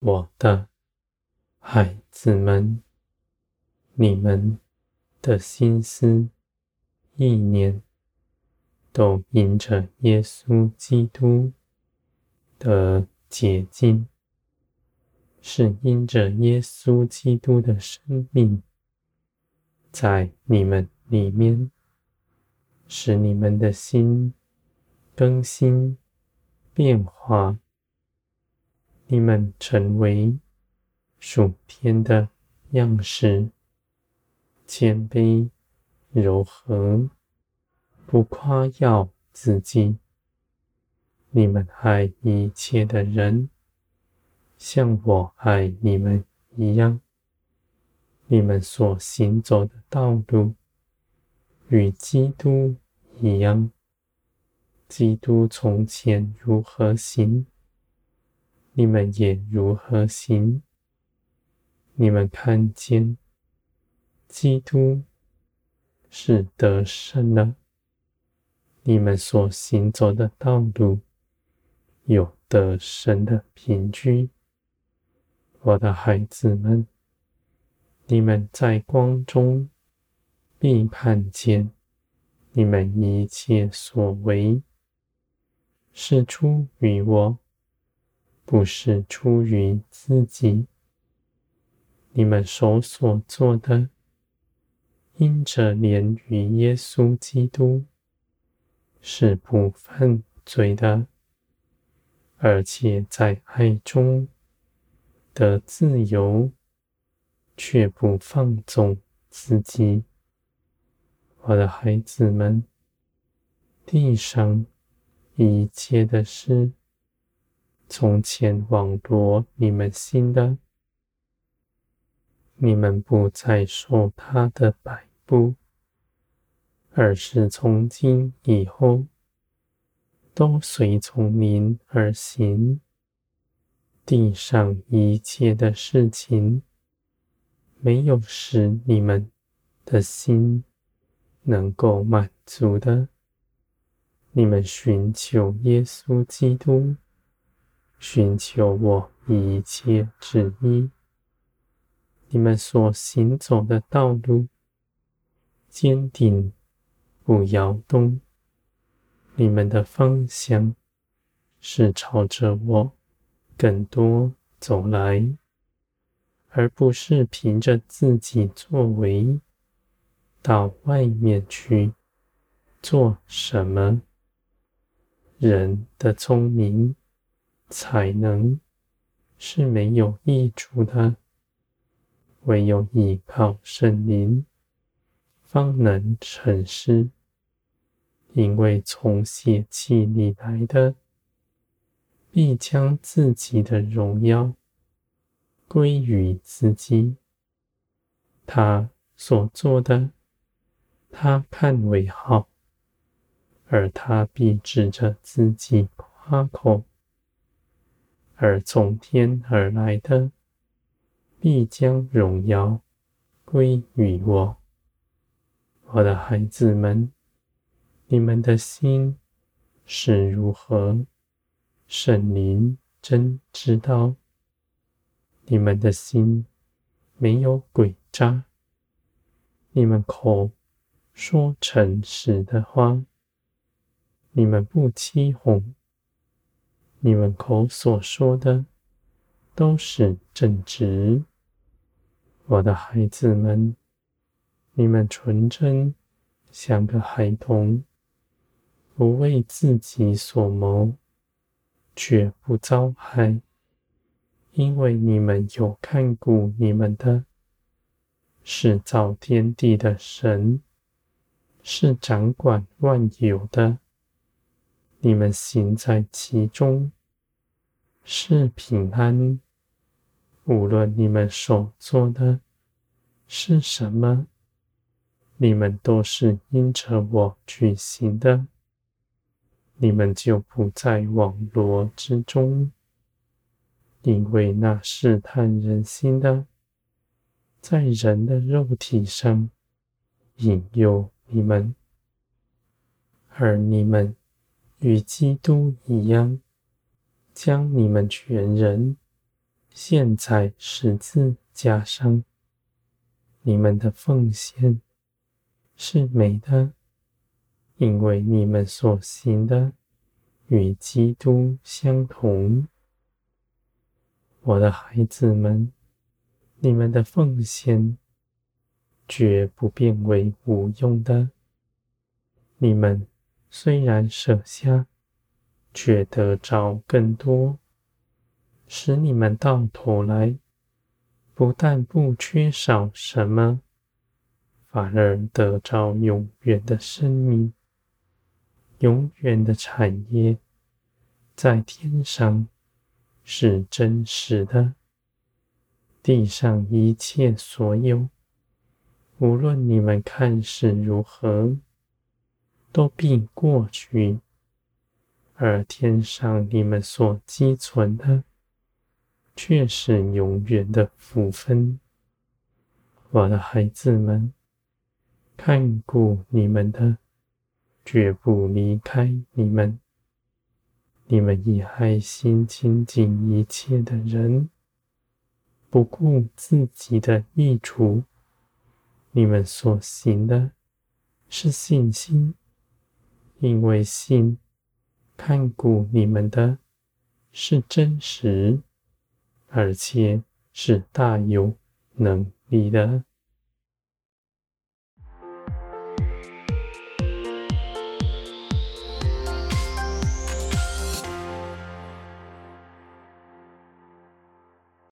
我的孩子们，你们的心思意念都因着耶稣基督的洁净，是因着耶稣基督的生命在你们里面，使你们的心更新变化。你们成为属天的样式，谦卑、柔和，不夸耀自己。你们爱一切的人，像我爱你们一样。你们所行走的道路，与基督一样。基督从前如何行，你们也如何行？你们看见基督是得胜了，你们所行走的道路有得胜的凭据。我的孩子们，你们在光中必看见，你们一切所为是出于我。不是出于自己，你们手所做的，因着连于耶稣基督，是不犯罪的，而且在爱中的自由，却不放纵自己。我的孩子们，地上一切的事。从前网罗你们心的，你们不再受他的摆布，而是从今以后都随从灵而行。地上一切的事情，没有使你们的心能够满足的。你们寻求耶稣基督。寻求我一切旨意，你们所行走的道路坚定不摇动。你们的方向是朝着我更多走来，而不是凭着自己作为到外面去做什么。人的聪明。才能是没有益处的，唯有依靠圣灵，方能成事。因为从血气里来的，必将自己的荣耀归于自己。他所做的，他看为好，而他必指着自己夸口。而从天而来的，必将荣耀归于我。我的孩子们，你们的心是如何，圣灵真知道。你们的心没有诡诈，你们口说诚实的话，你们不欺哄。你们口所说的都是正直，我的孩子们，你们纯真像个孩童，不为自己所谋，绝不遭害，因为你们有看顾你们的，是造天地的神，是掌管万有的。你们行在其中，是平安。无论你们所做的是什么，你们都是因着我举行的，你们就不在网罗之中，因为那试探人心的，在人的肉体上引诱你们，而你们。与基督一样，将你们全人献在十字架上。你们的奉献是美的，因为你们所行的与基督相同。我的孩子们，你们的奉献绝不变为无用的。你们虽然舍下，却得着更多，使你们到头来不但不缺少什么，反而得着永远的生命，永远的产业，在天上。是真实的。地上一切所有，无论你们看是如何，都必过去；而天上你们所积存的，却是永远的福分。我的孩子们，看顾你们的，绝不离开你们。你们以爱心亲近一切的人，不顾自己的益处。你们所行的是信心，因为信看顾你们的是真实，而且是大有能力的。